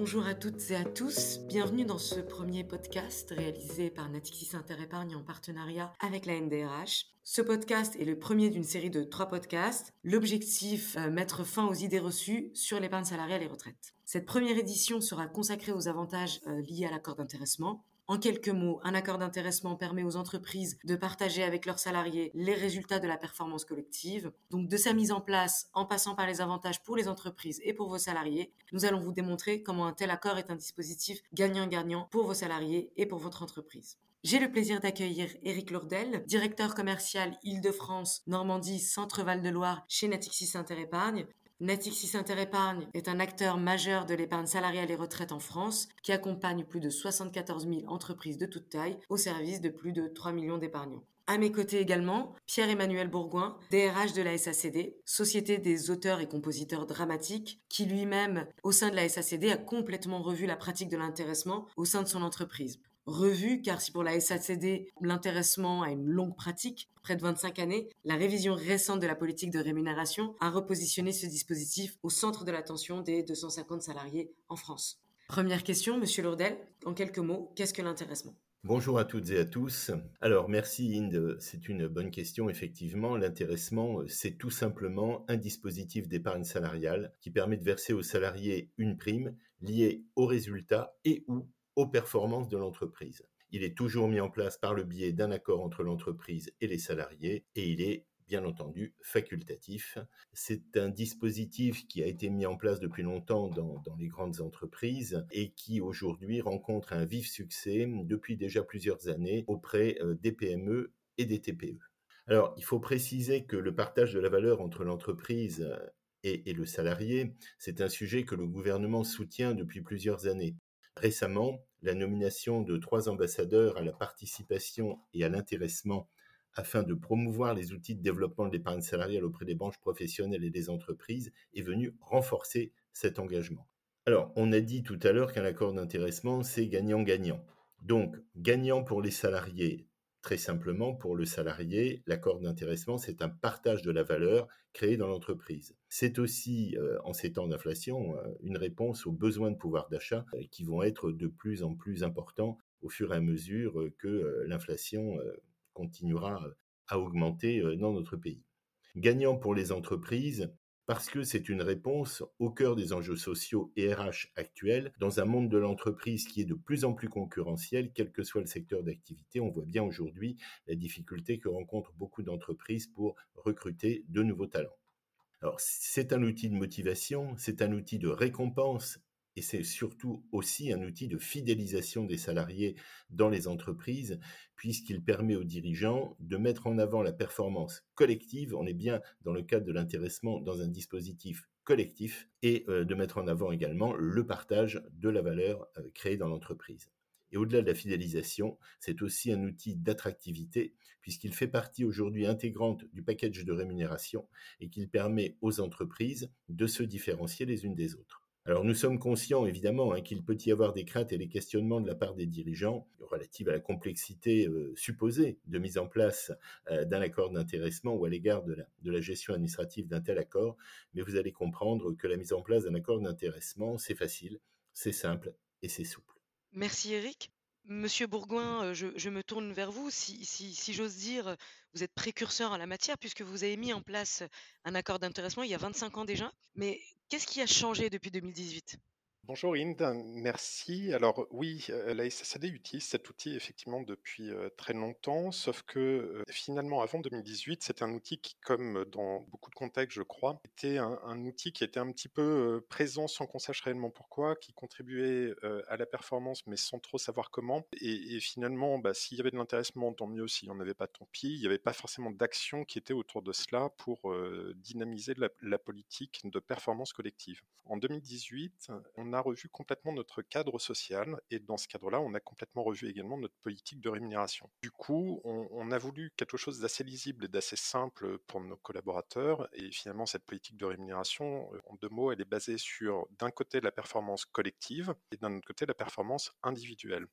Bonjour à toutes et à tous, bienvenue dans ce premier podcast réalisé par Natixis Interépargne en partenariat avec la NDRH. Ce podcast est le premier d'une série de trois podcasts. L'objectif, euh, mettre fin aux idées reçues sur l'épargne salariale et retraite. Cette première édition sera consacrée aux avantages euh, liés à l'accord d'intéressement. En quelques mots, un accord d'intéressement permet aux entreprises de partager avec leurs salariés les résultats de la performance collective. Donc de sa mise en place, en passant par les avantages pour les entreprises et pour vos salariés, nous allons vous démontrer comment un tel accord est un dispositif gagnant-gagnant pour vos salariés et pour votre entreprise. J'ai le plaisir d'accueillir Eric Lourdel, directeur commercial Île-de-France, Normandie, Centre-Val de Loire chez Natixis Interépargne, Natixis Interépargne est un acteur majeur de l'épargne salariale et retraite en France qui accompagne plus de 74 000 entreprises de toute taille au service de plus de 3 millions d'épargnants. À mes côtés également, Pierre-Emmanuel Bourgoin, DRH de la SACD, Société des auteurs et compositeurs dramatiques, qui lui-même, au sein de la SACD, a complètement revu la pratique de l'intéressement au sein de son entreprise revue, car si pour la SACD, l'intéressement a une longue pratique, près de 25 années, la révision récente de la politique de rémunération a repositionné ce dispositif au centre de l'attention des 250 salariés en France. Première question, Monsieur Lourdel, en quelques mots, qu'est-ce que l'intéressement? Bonjour à toutes et à tous. Alors merci Inde, c'est une bonne question. Effectivement, l'intéressement, c'est tout simplement un dispositif d'épargne salariale qui permet de verser aux salariés une prime liée aux résultats et ou aux performances de l'entreprise. Il est toujours mis en place par le biais d'un accord entre l'entreprise et les salariés et il est bien entendu facultatif. C'est un dispositif qui a été mis en place depuis longtemps dans, les grandes entreprises et qui aujourd'hui rencontre un vif succès depuis déjà plusieurs années auprès euh, des PME et des TPE. Alors, il faut préciser que le partage de la valeur entre l'entreprise euh, et le salarié, c'est un sujet que le gouvernement soutient depuis plusieurs années. Récemment, la nomination de trois ambassadeurs à la participation et à l'intéressement afin de promouvoir les outils de développement de l'épargne salariale auprès des branches professionnelles et des entreprises est venue renforcer cet engagement. Alors, on a dit tout à l'heure qu'un accord d'intéressement, c'est gagnant-gagnant. Donc, gagnant pour les salariés, Très simplement, pour le salarié, l'accord d'intéressement, c'est un partage de la valeur créée dans l'entreprise. C'est aussi, euh, en ces temps d'inflation, euh, une réponse aux besoins de pouvoir d'achat euh, qui vont être de plus en plus importants au fur et à mesure que l'inflation continuera à augmenter dans notre pays. Gagnant pour les entreprises, parce que c'est une réponse au cœur des enjeux sociaux et RH actuels dans un monde de l'entreprise qui est de plus en plus concurrentiel, quel que soit le secteur d'activité. On voit bien aujourd'hui la difficulté que rencontrent beaucoup d'entreprises pour recruter de nouveaux talents. Alors, c'est un outil de motivation, c'est un outil de récompense et c'est surtout aussi un outil de fidélisation des salariés dans les entreprises, puisqu'il permet aux dirigeants de mettre en avant la performance collective, on est bien dans le cadre de l'intéressement dans un dispositif collectif, et euh, de mettre en avant également le partage de la valeur euh, créée dans l'entreprise. Et au-delà de la fidélisation, c'est aussi un outil d'attractivité, puisqu'il fait partie aujourd'hui intégrante du package de rémunération et qu'il permet aux entreprises de se différencier les unes des autres. Alors nous sommes conscients évidemment hein, qu'il peut y avoir des craintes et des questionnements de la part des dirigeants relatives à la complexité euh, supposée de mise en place euh, d'un accord d'intéressement ou à l'égard de la, gestion administrative d'un tel accord, mais vous allez comprendre que la mise en place d'un accord d'intéressement, c'est facile, c'est simple et c'est souple. Merci Eric. Monsieur Bourgoin, euh, je, me tourne vers vous. Si, j'ose dire, vous êtes précurseur en la matière puisque vous avez mis en place un accord d'intéressement il y a 25 ans déjà. Qu'est-ce qui a changé depuis 2018 Bonjour Inde, merci. Alors oui, euh, la SSAD utilise cet outil effectivement depuis euh, très longtemps, sauf que euh, finalement avant 2018, c'était un outil qui, comme dans beaucoup de contextes je crois, était un, outil qui était un petit peu présent sans qu'on sache réellement pourquoi, qui contribuait à la performance mais sans trop savoir comment. Et, finalement, bah, s'il y avait de l'intéressement, tant mieux, s'il n'y en avait pas, tant pis. Il n'y avait pas forcément d'action qui était autour de cela pour dynamiser la, la politique de performance collective. En 2018, on on a revu complètement notre cadre social et dans ce cadre-là, on a complètement revu également notre politique de rémunération. Du coup, on, a voulu quelque chose d'assez lisible et d'assez simple pour nos collaborateurs et finalement, cette politique de rémunération, euh, en deux mots, elle est basée sur d'un côté la performance collective et d'un autre côté la performance individuelle.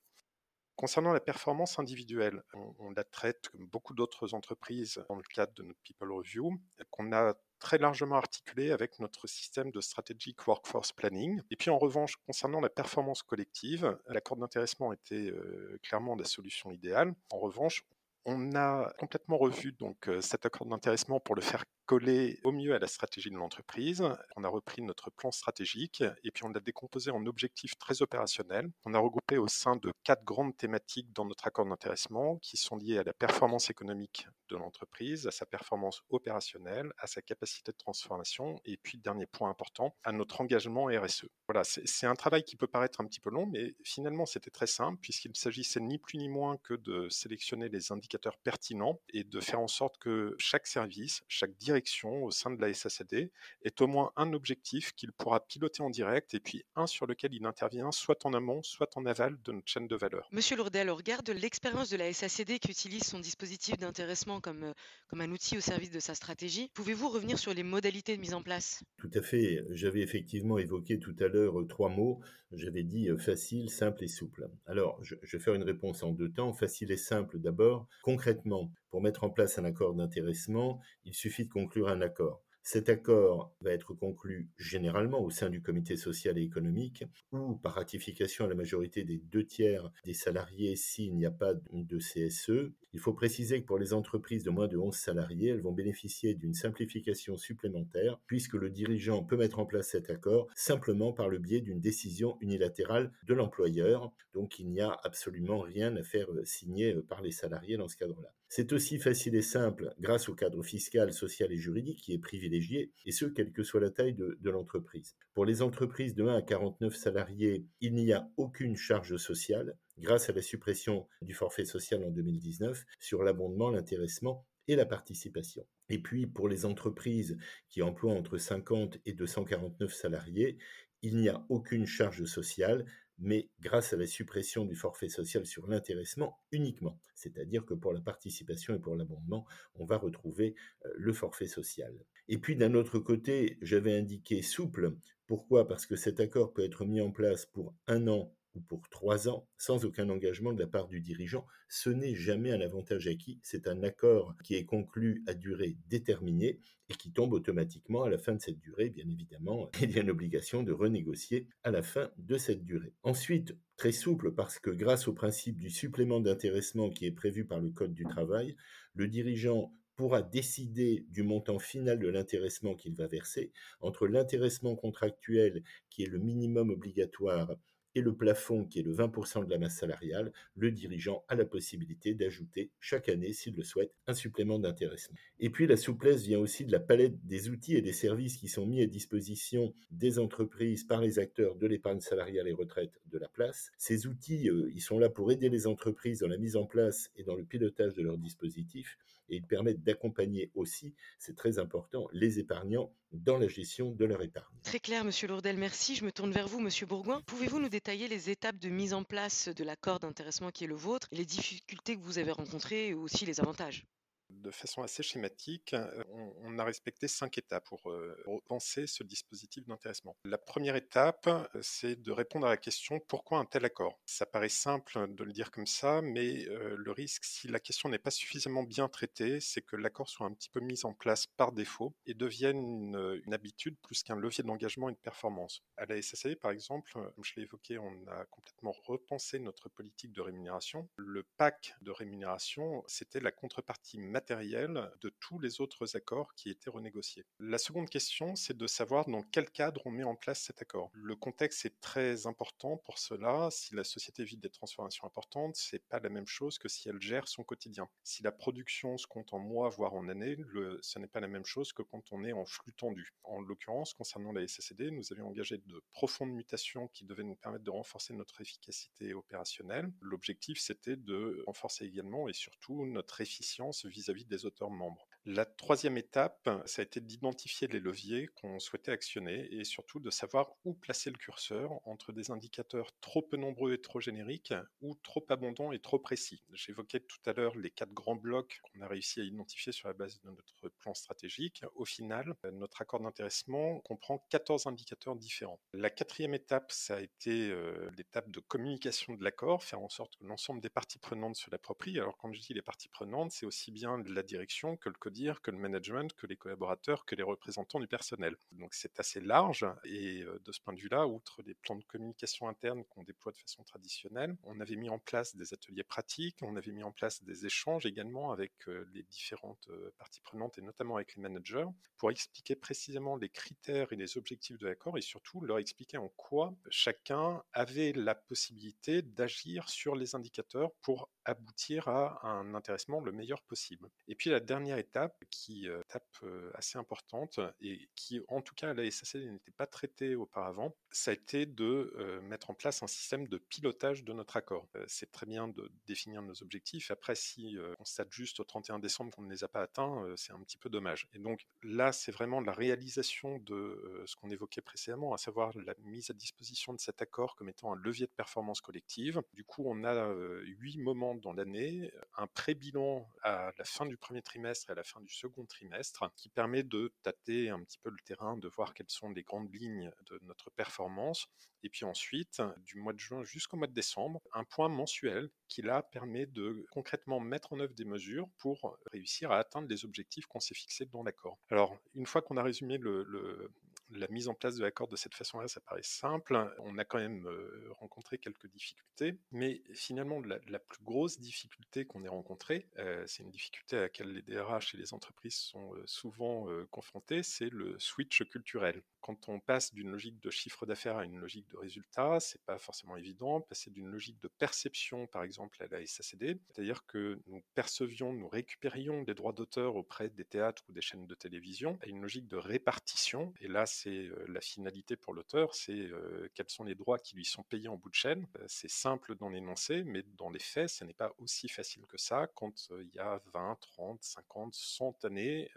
Concernant la performance individuelle, on, la traite comme beaucoup d'autres entreprises dans le cadre de notre People Review, qu'on a très largement articulé avec notre système de strategic workforce planning. Et puis en revanche, concernant la performance collective, l'accord d'intéressement était euh, clairement la solution idéale. En revanche, on a complètement revu donc euh, cet accord d'intéressement pour le faire coller au mieux à la stratégie de l'entreprise. On a repris notre plan stratégique et puis on l'a décomposé en objectifs très opérationnels. On a regroupé au sein de quatre grandes thématiques dans notre accord d'intéressement qui sont liées à la performance économique de l'entreprise, à sa performance opérationnelle, à sa capacité de transformation et puis, dernier point important, à notre engagement RSE. Voilà, c'est un travail qui peut paraître un petit peu long, mais finalement c'était très simple puisqu'il s'agissait ni plus ni moins que de sélectionner les indicateurs pertinents et de faire en sorte que chaque service, chaque direction au sein de la SACD est au moins un objectif qu'il pourra piloter en direct et puis un sur lequel il intervient soit en amont, soit en aval de notre chaîne de valeur. Monsieur Lourdel, au regard de l'expérience de la SACD qui utilise son dispositif d'intéressement comme, euh, comme un outil au service de sa stratégie, pouvez-vous revenir sur les modalités de mise en place? Tout à fait. J'avais effectivement évoqué tout à l'heure euh, trois mots. J'avais dit euh, facile, simple et souple. Alors, je, je vais faire une réponse en deux temps. Facile et simple d'abord. Concrètement, pour mettre en place un accord d'intéressement, il suffit de conclure un accord. Cet accord va être conclu généralement au sein du comité social et économique ou par ratification à la majorité des deux tiers des salariés s'il n'y a pas de CSE. Il faut préciser que pour les entreprises de moins de 11 salariés, elles vont bénéficier d'une simplification supplémentaire puisque le dirigeant peut mettre en place cet accord simplement par le biais d'une décision unilatérale de l'employeur. Donc il n'y a absolument rien à faire signer par les salariés dans ce cadre-là. C'est aussi facile et simple grâce au cadre fiscal, social et juridique qui est privilégié, et ce, quelle que soit la taille de, l'entreprise. Pour les entreprises de 1 à 49 salariés, il n'y a aucune charge sociale grâce à la suppression du forfait social en 2019 sur l'abondement, l'intéressement et la participation. Et puis, pour les entreprises qui emploient entre 50 et 249 salariés, il n'y a aucune charge sociale mais grâce à la suppression du forfait social sur l'intéressement uniquement. C'est-à-dire que pour la participation et pour l'abondement, on va retrouver euh, le forfait social. Et puis d'un autre côté, j'avais indiqué souple. Pourquoi? Parce que cet accord peut être mis en place pour un an pour trois ans sans aucun engagement de la part du dirigeant. Ce n'est jamais un avantage acquis, c'est un accord qui est conclu à durée déterminée et qui tombe automatiquement à la fin de cette durée. Bien évidemment, il y a une obligation de renégocier à la fin de cette durée. Ensuite, très souple parce que grâce au principe du supplément d'intéressement qui est prévu par le Code du travail, le dirigeant pourra décider du montant final de l'intéressement qu'il va verser entre l'intéressement contractuel qui est le minimum obligatoire et le plafond qui est le 20% de la masse salariale, le dirigeant a la possibilité d'ajouter chaque année, s'il le souhaite, un supplément d'intéressement. Et puis la souplesse vient aussi de la palette des outils et des services qui sont mis à disposition des entreprises par les acteurs de l'épargne salariale et retraite de la place. Ces outils, euh, ils sont là pour aider les entreprises dans la mise en place et dans le pilotage de leurs dispositifs et ils permettent d'accompagner aussi, c'est très important, les épargnants dans la gestion de leur épargne. Très clair, Monsieur Lourdel, merci. Je me tourne vers vous, Monsieur Bourgoin. Pouvez-vous nous détailler les étapes de mise en place de l'accord d'intéressement qui est le vôtre, les difficultés que vous avez rencontrées et aussi les avantages? De façon assez schématique, euh, on, a respecté cinq étapes pour euh, repenser ce dispositif d'intéressement. La première étape, euh, c'est de répondre à la question pourquoi un tel accord? Ça paraît simple de le dire comme ça, mais le risque, si la question n'est pas suffisamment bien traitée, c'est que l'accord soit un petit peu mis en place par défaut et devienne une, habitude plus qu'un levier d'engagement et de performance. À la SSAE, par exemple, comme je l'ai évoqué, on a complètement repensé notre politique de rémunération. Le pack de rémunération, c'était la contrepartie matériel de tous les autres accords qui étaient renégociés. La seconde question, c'est de savoir dans quel cadre on met en place cet accord. Le contexte est très important pour cela. Si la société vit des transformations importantes, c'est pas la même chose que si elle gère son quotidien. Si la production se compte en mois, voire en années, le, ce n'est pas la même chose que quand on est en flux tendu. En l'occurrence, concernant la SSD, nous avions engagé de profondes mutations qui devaient nous permettre de renforcer notre efficacité opérationnelle. L'objectif, c'était de renforcer également et surtout notre efficience vis vis-à-vis des auteurs membres. La troisième étape, ça a été d'identifier les leviers qu'on souhaitait actionner et surtout de savoir où placer le curseur entre des indicateurs trop peu nombreux et trop génériques ou trop abondants et trop précis. J'évoquais tout à l'heure les quatre grands blocs qu'on a réussi à identifier sur la base de notre plan stratégique. Au final, notre accord d'intéressement comprend 14 indicateurs différents. La quatrième étape, ça a été euh, l'étape de communication de l'accord, faire en sorte que l'ensemble des parties prenantes se l'approprient. Alors quand je dis les parties prenantes, c'est aussi bien la direction que le que le management, que les collaborateurs, que les représentants du personnel. Donc c'est assez large et de ce point de vue-là, outre les plans de communication interne qu'on déploie de façon traditionnelle, on avait mis en place des ateliers pratiques, on avait mis en place des échanges également avec les différentes parties prenantes et notamment avec les managers pour expliquer précisément les critères et les objectifs de l'accord et surtout leur expliquer en quoi chacun avait la possibilité d'agir sur les indicateurs pour aboutir à un intéressement le meilleur possible. Et puis la dernière étape, qui euh, étape assez importante et qui en tout cas à la SACD n'était pas traitée auparavant, ça a été de mettre en place un système de pilotage de notre accord. c'est très bien de définir nos objectifs. Après, si on constate juste au 31 décembre qu'on ne les a pas atteints, c'est un petit peu dommage. Et donc là, c'est vraiment la réalisation de ce qu'on évoquait précédemment, à savoir la mise à disposition de cet accord comme étant un levier de performance collective. Du coup, on a huit moments dans l'année, un pré-bilan à la fin du premier trimestre et à la fin du second trimestre qui permet de tâter un petit peu le terrain, de voir quelles sont les grandes lignes de notre performance. Et puis ensuite, du mois de juin jusqu'au mois de décembre, un point mensuel qui là permet de concrètement mettre en œuvre des mesures pour réussir à atteindre les objectifs qu'on s'est fixés dans l'accord. Alors, une fois qu'on a résumé le, la mise en place de l'accord de cette façon-là, ça paraît simple. On a quand même euh, rencontré quelques difficultés, mais finalement, la, plus grosse difficulté qu'on ait rencontrée, euh, c'est une difficulté à laquelle les DRH et les entreprises sont euh, souvent confrontés, c'est le switch culturel. Quand on passe d'une logique de chiffre d'affaires à une logique de résultat, c'est pas forcément évident. Passer d'une logique de perception, par exemple, à la SACD, c'est-à-dire que nous percevions, nous récupérions des droits d'auteur auprès des théâtres ou des chaînes de télévision, à une logique de répartition. Et là, c'est la finalité pour l'auteur, c'est quels sont les droits qui lui sont payés en bout de chaîne. C'est simple dans l'énoncé, mais dans les faits, ce n'est pas aussi facile que ça quand il y a 20, 30, 50, 100 années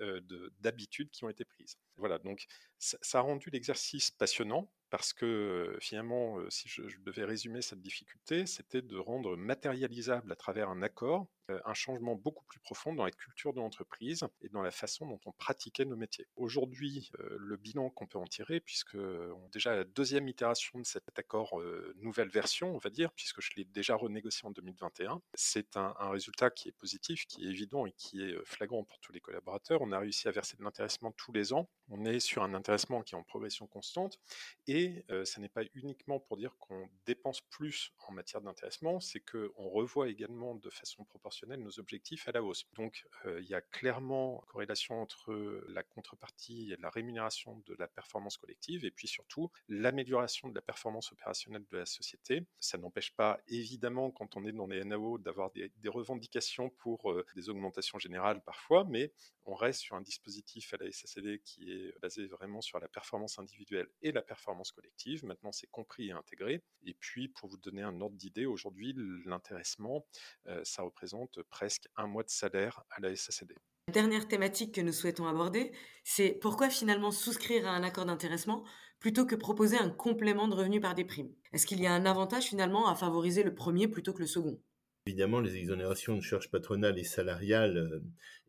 d'habitudes qui ont été prises. Voilà, donc ça, a rendu l'exercice passionnant parce que finalement, si je, devais résumer cette difficulté, c'était de rendre matérialisable à travers un accord un changement beaucoup plus profond dans la culture de l'entreprise et dans la façon dont on pratiquait nos métiers. Aujourd'hui, le bilan qu'on peut en tirer, puisque on est déjà la deuxième itération de cet accord nouvelle version, on va dire, puisque je l'ai déjà renégocié en 2021, c'est un, un, résultat qui est positif, qui est évident et qui est flagrant pour tous les collaborateurs. On a réussi à verser de l'intéressement tous les ans. On est sur un intéressement qui est en progression constante et et ce n'est pas uniquement pour dire qu'on dépense plus en matière d'intéressement, c'est qu'on revoit également de façon proportionnelle nos objectifs à la hausse. Donc il y a clairement corrélation entre la contrepartie et la rémunération de la performance collective et puis surtout l'amélioration de la performance opérationnelle de la société. Ça n'empêche pas évidemment quand on est dans les NAO d'avoir des, revendications pour des augmentations générales parfois, mais on reste sur un dispositif à la SACD qui est basé vraiment sur la performance individuelle et la performance collective. Maintenant, c'est compris et intégré. Et puis, pour vous donner un ordre d'idée, aujourd'hui, l'intéressement, euh, ça représente presque un mois de salaire à la SACD. La dernière thématique que nous souhaitons aborder, c'est pourquoi finalement souscrire à un accord d'intéressement plutôt que proposer un complément de revenus par des primes? Est-ce qu'il y a un avantage finalement à favoriser le premier plutôt que le second? Évidemment, les exonérations de charges patronales et salariales euh,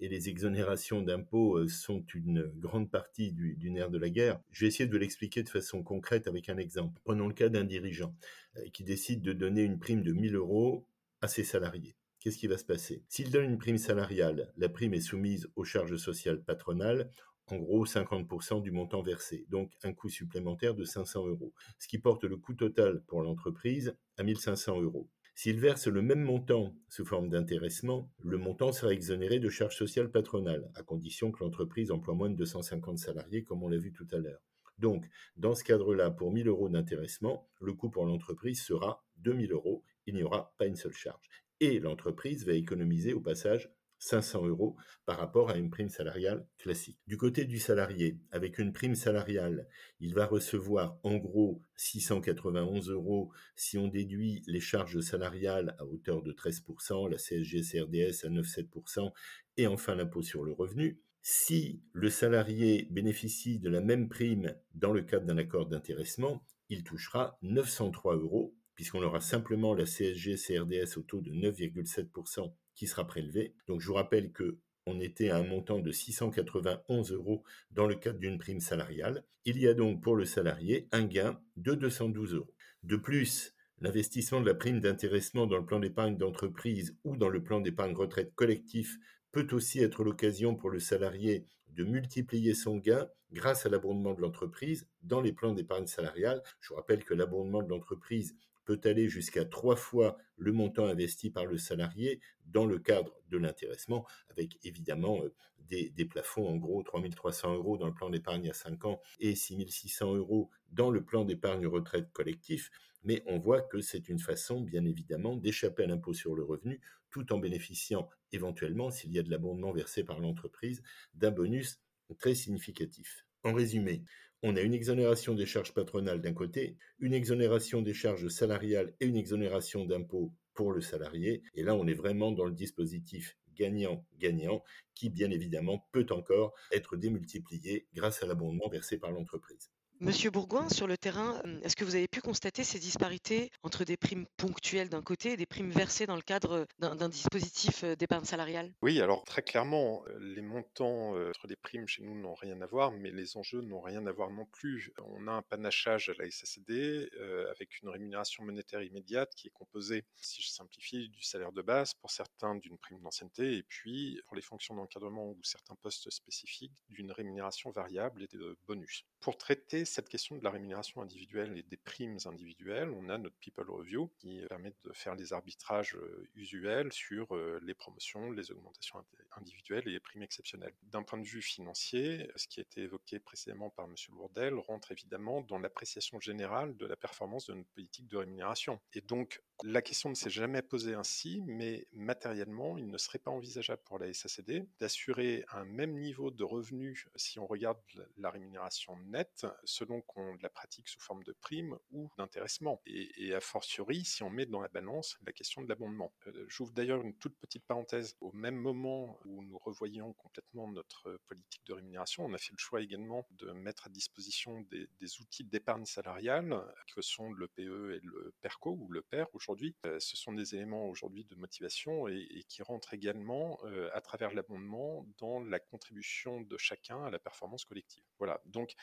et les exonérations d'impôts euh, sont une grande partie du, nerf de la guerre. Je vais essayer de l'expliquer de façon concrète avec un exemple. Prenons le cas d'un dirigeant euh, qui décide de donner une prime de 1000 euros à ses salariés. Qu'est-ce qui va se passer? S'il donne une prime salariale, la prime est soumise aux charges sociales patronales, en gros 50% du montant versé, donc un coût supplémentaire de 500 euros, ce qui porte le coût total pour l'entreprise à 1500 euros. S'il verse le même montant sous forme d'intéressement, le montant sera exonéré de charges sociales patronales, à condition que l'entreprise emploie moins de 250 salariés, comme on l'a vu tout à l'heure. Donc, dans ce cadre-là, pour 1000 euros d'intéressement, le coût pour l'entreprise sera 2000 euros. Il n'y aura pas une seule charge. Et l'entreprise va économiser au passage 500 euros par rapport à une prime salariale classique. Du côté du salarié, avec une prime salariale, il va recevoir en gros 691 euros si on déduit les charges salariales à hauteur de 13%, la CSG-CRDS à 9,7% et enfin l'impôt sur le revenu. Si le salarié bénéficie de la même prime dans le cadre d'un accord d'intéressement, il touchera 903 euros, puisqu'on aura simplement la CSG CRDS au taux de 9,7% qui sera prélevé. Donc je vous rappelle que on était à un montant de 691 euros dans le cadre d'une prime salariale. Il y a donc pour le salarié un gain de 212 euros. De plus, l'investissement de la prime d'intéressement dans le plan d'épargne d'entreprise ou dans le plan d'épargne retraite collectif peut aussi être l'occasion pour le salarié de multiplier son gain grâce à l'abondement de l'entreprise dans les plans d'épargne salariale. Je vous rappelle que l'abondement de l'entreprise peut aller jusqu'à trois fois le montant investi par le salarié dans le cadre de l'intéressement, avec évidemment euh, des, plafonds, en gros 3300 euros dans le plan d'épargne à 5 ans et 6600 euros dans le plan d'épargne retraite collectif. Mais on voit que c'est une façon, bien évidemment, d'échapper à l'impôt sur le revenu tout en bénéficiant éventuellement, s'il y a de l'abondement versé par l'entreprise, d'un bonus très significatif. En résumé, on a une exonération des charges patronales d'un côté, une exonération des charges salariales et une exonération d'impôts pour le salarié. Et là, on est vraiment dans le dispositif gagnant-gagnant qui, bien évidemment, peut encore être démultiplié grâce à l'abondement versé par l'entreprise. Monsieur Bourgoin, sur le terrain, est-ce que vous avez pu constater ces disparités entre des primes ponctuelles d'un côté et des primes versées dans le cadre d'un dispositif d'épargne salariale? Oui, alors très clairement, les montants entre les primes chez nous n'ont rien à voir, mais les enjeux n'ont rien à voir non plus. On a un panachage à la SACD avec une rémunération monétaire immédiate qui est composée, si je simplifie, du salaire de base, pour certains d'une prime d'ancienneté, et puis pour les fonctions d'encadrement ou certains postes spécifiques, d'une rémunération variable et de bonus. Pour traiter cette question de la rémunération individuelle et des primes individuelles, on a notre People Review qui permet de faire les arbitrages usuels sur les promotions, les augmentations individuelles et les primes exceptionnelles. D'un point de vue financier, ce qui a été évoqué précédemment par M. Lourdel rentre évidemment dans l'appréciation générale de la performance de notre politique de rémunération. Et donc, la question ne s'est jamais posée ainsi, mais matériellement, il ne serait pas envisageable pour la SACD d'assurer un même niveau de revenus si on regarde la rémunération nette selon qu'on la pratique sous forme de prime ou d'intéressement. Et, a fortiori, si on met dans la balance la question de l'abondement. Euh, j'ouvre d'ailleurs une toute petite parenthèse. Au même moment où nous revoyons complètement notre politique de rémunération, on a fait le choix également de mettre à disposition des, outils d'épargne salariale que sont le PE et le PERCO ou le PER aujourd'hui. Euh, ce sont des éléments aujourd'hui de motivation et, qui rentrent également euh, à travers l'abondement dans la contribution de chacun à la performance collective. Voilà. Donc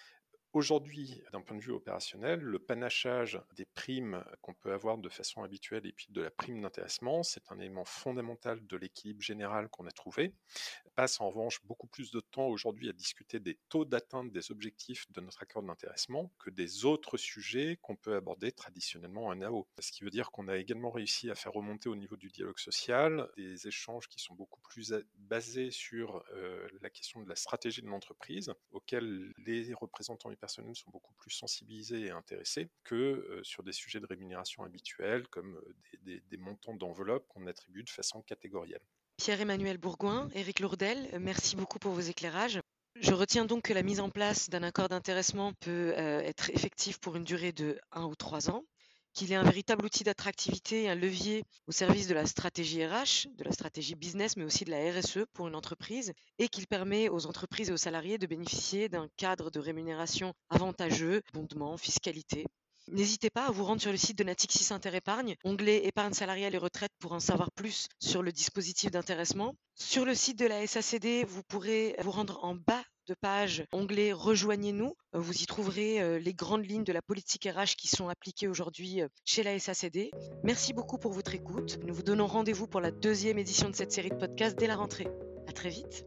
Aujourd'hui, d'un point de vue opérationnel, le panachage des primes qu'on peut avoir de façon habituelle et puis de la prime d'intéressement, c'est un élément fondamental de l'équilibre général qu'on a trouvé. Passe en revanche beaucoup plus de temps aujourd'hui à discuter des taux d'atteinte des objectifs de notre accord d'intéressement que des autres sujets qu'on peut aborder traditionnellement en AO. Ce qui veut dire qu'on a également réussi à faire remonter au niveau du dialogue social des échanges qui sont beaucoup plus basés sur euh, la question de la stratégie de l'entreprise, auxquels les représentants personnels sont beaucoup plus sensibilisés et intéressés que euh, sur des sujets de rémunération habituels comme euh, des, des montants d'enveloppe qu'on attribue de façon catégorielle. Pierre-Emmanuel Bourgoin, Éric Lourdel, euh, merci beaucoup pour vos éclairages. Je retiens donc que la mise en place d'un accord d'intéressement peut être effective pour une durée de 1 ou 3 ans qu'il est un véritable outil d'attractivité, un levier au service de la stratégie RH, de la stratégie business, mais aussi de la RSE pour une entreprise, et qu'il permet aux entreprises et aux salariés de bénéficier d'un cadre de rémunération avantageux, bondement, fiscalité. N'hésitez pas à vous rendre sur le site de Natixis Interépargne, onglet épargne salariale et retraite pour en savoir plus sur le dispositif d'intéressement. Sur le site de la SACD, vous pourrez vous rendre en bas de page, onglet Rejoignez-nous. Vous y trouverez euh, les grandes lignes de la politique RH qui sont appliquées aujourd'hui euh, chez la SACD. Merci beaucoup pour votre écoute. Nous vous donnons rendez-vous pour la deuxième édition de cette série de podcasts dès la rentrée. À très vite.